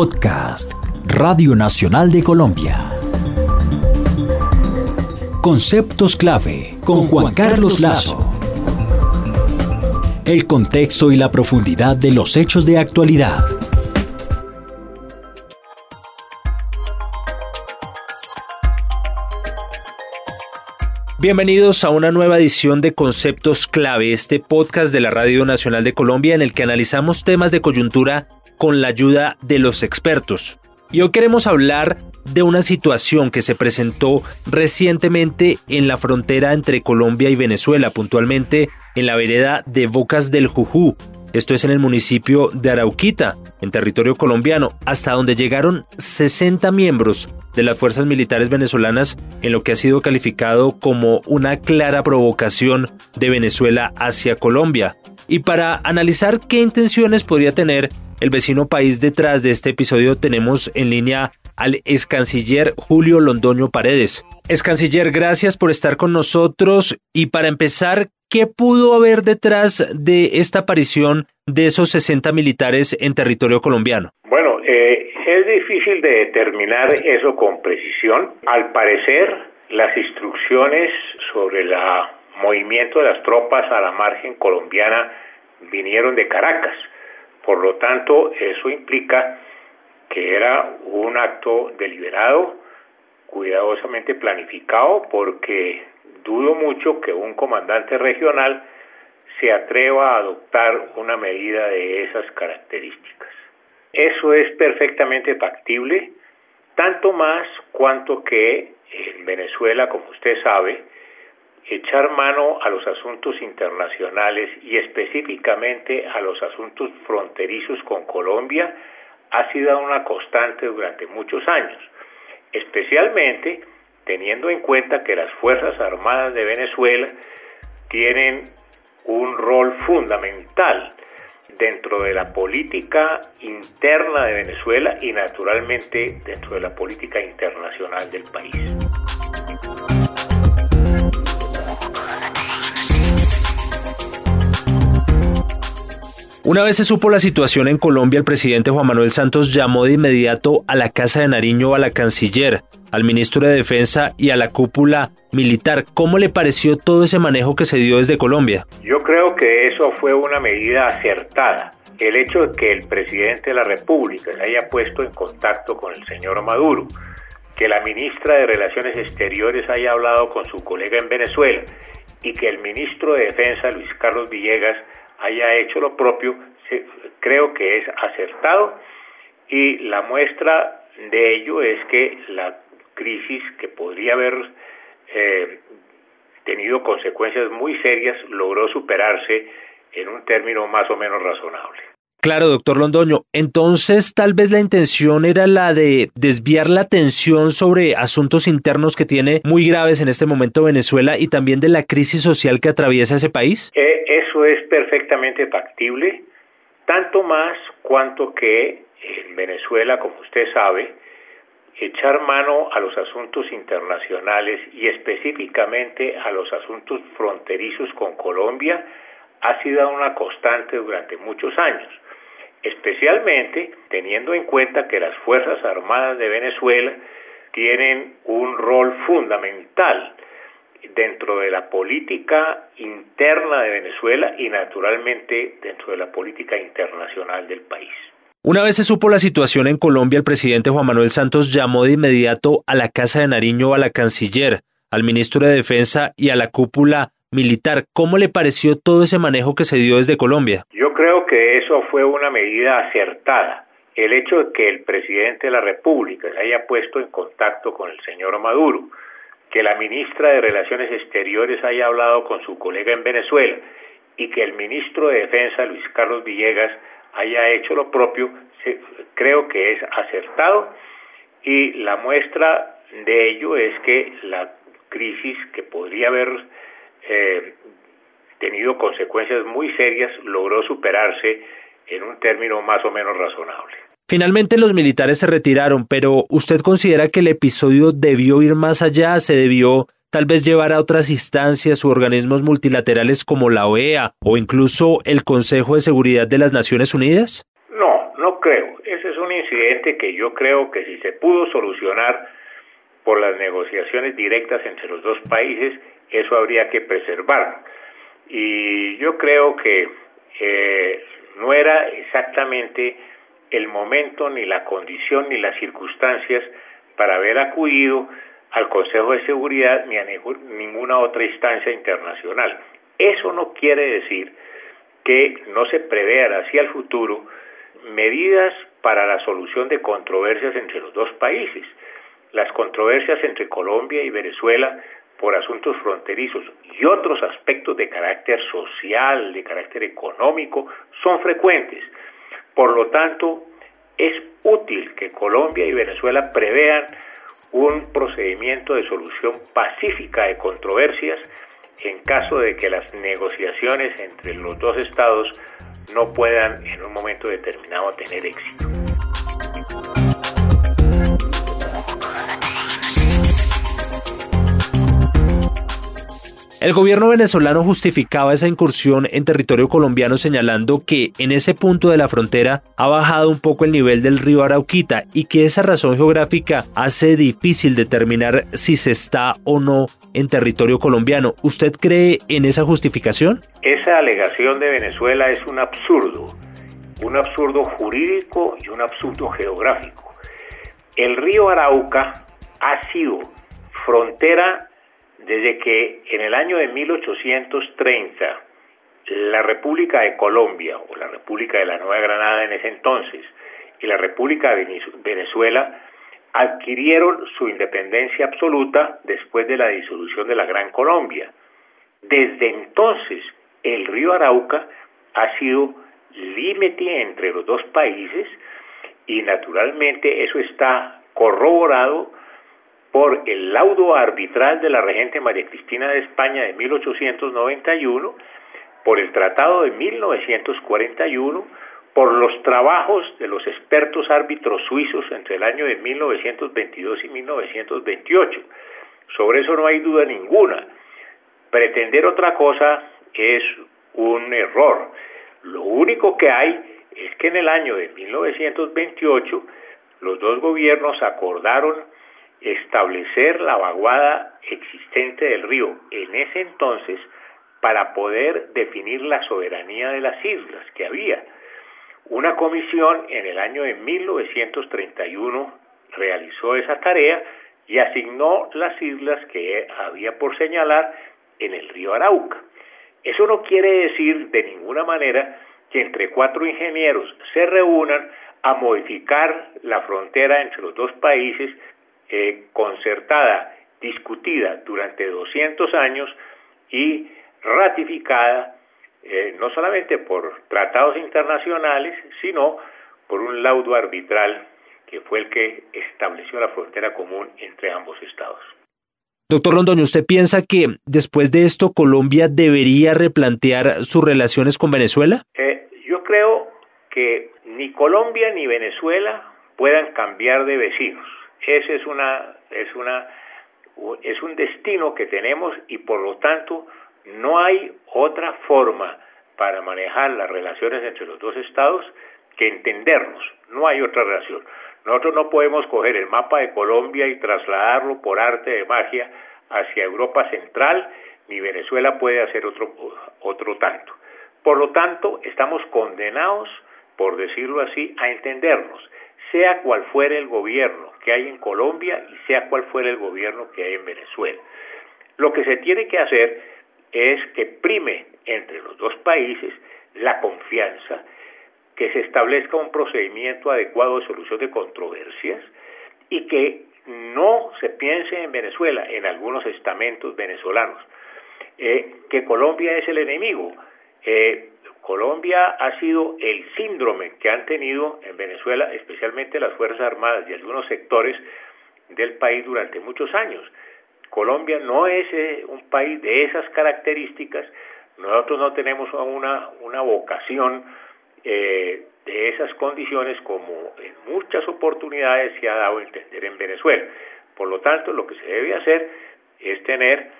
Podcast, Radio Nacional de Colombia. Conceptos clave con Juan Carlos Lazo. El contexto y la profundidad de los hechos de actualidad. Bienvenidos a una nueva edición de Conceptos Clave, este podcast de la Radio Nacional de Colombia en el que analizamos temas de coyuntura con la ayuda de los expertos. Y hoy queremos hablar de una situación que se presentó recientemente en la frontera entre Colombia y Venezuela, puntualmente en la vereda de Bocas del Jujú, esto es en el municipio de Arauquita, en territorio colombiano, hasta donde llegaron 60 miembros de las fuerzas militares venezolanas en lo que ha sido calificado como una clara provocación de Venezuela hacia Colombia. Y para analizar qué intenciones podría tener el vecino país detrás de este episodio tenemos en línea al ex canciller Julio Londoño Paredes. Ex canciller, gracias por estar con nosotros y para empezar, ¿qué pudo haber detrás de esta aparición de esos 60 militares en territorio colombiano? Bueno, eh, es difícil de determinar eso con precisión. Al parecer, las instrucciones sobre el movimiento de las tropas a la margen colombiana vinieron de Caracas. Por lo tanto, eso implica que era un acto deliberado, cuidadosamente planificado, porque dudo mucho que un comandante regional se atreva a adoptar una medida de esas características. Eso es perfectamente factible, tanto más cuanto que en Venezuela, como usted sabe, echar mano a los asuntos internacionales y específicamente a los asuntos fronterizos con Colombia ha sido una constante durante muchos años, especialmente teniendo en cuenta que las Fuerzas Armadas de Venezuela tienen un rol fundamental dentro de la política interna de Venezuela y naturalmente dentro de la política internacional del país. Una vez se supo la situación en Colombia, el presidente Juan Manuel Santos llamó de inmediato a la Casa de Nariño a la canciller, al ministro de Defensa y a la cúpula militar. ¿Cómo le pareció todo ese manejo que se dio desde Colombia? Yo creo que eso fue una medida acertada. El hecho de que el presidente de la República se haya puesto en contacto con el señor Maduro, que la ministra de Relaciones Exteriores haya hablado con su colega en Venezuela y que el ministro de Defensa, Luis Carlos Villegas, haya hecho lo propio, creo que es acertado y la muestra de ello es que la crisis que podría haber eh, tenido consecuencias muy serias logró superarse en un término más o menos razonable. Claro, doctor Londoño. Entonces, tal vez la intención era la de desviar la atención sobre asuntos internos que tiene muy graves en este momento Venezuela y también de la crisis social que atraviesa ese país. Eh, eso es perfectamente factible, tanto más cuanto que en Venezuela, como usted sabe, echar mano a los asuntos internacionales y específicamente a los asuntos fronterizos con Colombia ha sido una constante durante muchos años especialmente teniendo en cuenta que las Fuerzas Armadas de Venezuela tienen un rol fundamental dentro de la política interna de Venezuela y naturalmente dentro de la política internacional del país. Una vez se supo la situación en Colombia, el presidente Juan Manuel Santos llamó de inmediato a la Casa de Nariño a la canciller, al ministro de Defensa y a la cúpula militar. ¿Cómo le pareció todo ese manejo que se dio desde Colombia? Yo creo que eso fue una medida acertada. El hecho de que el presidente de la República se haya puesto en contacto con el señor Maduro, que la ministra de Relaciones Exteriores haya hablado con su colega en Venezuela y que el ministro de Defensa, Luis Carlos Villegas, haya hecho lo propio, creo que es acertado y la muestra de ello es que la crisis que podría haber eh, tenido consecuencias muy serias, logró superarse en un término más o menos razonable. Finalmente los militares se retiraron, pero ¿usted considera que el episodio debió ir más allá? ¿Se debió tal vez llevar a otras instancias u organismos multilaterales como la OEA o incluso el Consejo de Seguridad de las Naciones Unidas? No, no creo. ese es un incidente que yo creo que si se pudo solucionar por las negociaciones directas entre los dos países, eso habría que preservarlo. Y yo creo que eh, no era exactamente el momento, ni la condición, ni las circunstancias para haber acudido al Consejo de Seguridad ni a ninguna otra instancia internacional. Eso no quiere decir que no se prevean hacia el futuro medidas para la solución de controversias entre los dos países. Las controversias entre Colombia y Venezuela por asuntos fronterizos y otros aspectos de carácter social, de carácter económico, son frecuentes. Por lo tanto, es útil que Colombia y Venezuela prevean un procedimiento de solución pacífica de controversias en caso de que las negociaciones entre los dos estados no puedan en un momento determinado tener éxito. El gobierno venezolano justificaba esa incursión en territorio colombiano señalando que en ese punto de la frontera ha bajado un poco el nivel del río Arauquita y que esa razón geográfica hace difícil determinar si se está o no en territorio colombiano. ¿Usted cree en esa justificación? Esa alegación de Venezuela es un absurdo, un absurdo jurídico y un absurdo geográfico. El río Arauca ha sido frontera desde que en el año de 1830 la República de Colombia o la República de la Nueva Granada en ese entonces y la República de Venezuela adquirieron su independencia absoluta después de la disolución de la Gran Colombia. Desde entonces el río Arauca ha sido límite entre los dos países y naturalmente eso está corroborado por el laudo arbitral de la regente María Cristina de España de 1891, por el Tratado de 1941, por los trabajos de los expertos árbitros suizos entre el año de 1922 y 1928. Sobre eso no hay duda ninguna. Pretender otra cosa es un error. Lo único que hay es que en el año de 1928 los dos gobiernos acordaron establecer la vaguada existente del río en ese entonces para poder definir la soberanía de las islas que había. Una comisión en el año de 1931 realizó esa tarea y asignó las islas que había por señalar en el río Arauca. Eso no quiere decir de ninguna manera que entre cuatro ingenieros se reúnan a modificar la frontera entre los dos países eh, concertada, discutida durante 200 años y ratificada eh, no solamente por tratados internacionales, sino por un laudo arbitral que fue el que estableció la frontera común entre ambos estados. Doctor Londoño, ¿usted piensa que después de esto Colombia debería replantear sus relaciones con Venezuela? Eh, yo creo que ni Colombia ni Venezuela puedan cambiar de vecinos. Ese es una es una es un destino que tenemos y por lo tanto no hay otra forma para manejar las relaciones entre los dos estados que entendernos. No hay otra relación. Nosotros no podemos coger el mapa de Colombia y trasladarlo por arte de magia hacia Europa Central, ni Venezuela puede hacer otro, otro tanto. Por lo tanto, estamos condenados, por decirlo así, a entendernos sea cual fuere el gobierno que hay en Colombia y sea cual fuere el gobierno que hay en Venezuela. Lo que se tiene que hacer es que prime entre los dos países la confianza, que se establezca un procedimiento adecuado de solución de controversias y que no se piense en Venezuela, en algunos estamentos venezolanos, eh, que Colombia es el enemigo. Eh, Colombia ha sido el síndrome que han tenido en Venezuela, especialmente las Fuerzas Armadas y algunos sectores del país durante muchos años. Colombia no es eh, un país de esas características, nosotros no tenemos una, una vocación eh, de esas condiciones como en muchas oportunidades se ha dado a entender en Venezuela. Por lo tanto, lo que se debe hacer es tener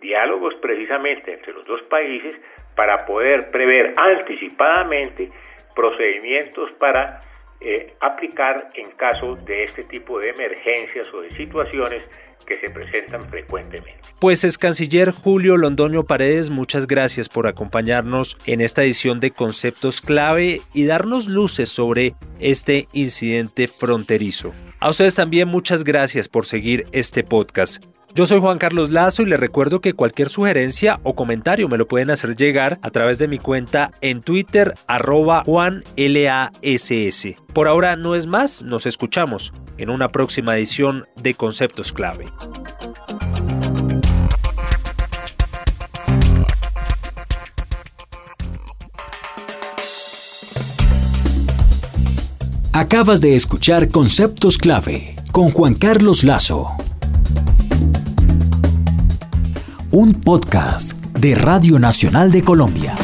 diálogos precisamente entre los dos países para poder prever anticipadamente procedimientos para eh, aplicar en caso de este tipo de emergencias o de situaciones que se presentan frecuentemente. Pues es canciller Julio Londoño Paredes, muchas gracias por acompañarnos en esta edición de Conceptos Clave y darnos luces sobre este incidente fronterizo. A ustedes también muchas gracias por seguir este podcast. Yo soy Juan Carlos Lazo y les recuerdo que cualquier sugerencia o comentario me lo pueden hacer llegar a través de mi cuenta en Twitter arroba JuanLASS. Por ahora no es más, nos escuchamos en una próxima edición de Conceptos Clave. Acabas de escuchar Conceptos Clave con Juan Carlos Lazo un podcast de Radio Nacional de Colombia.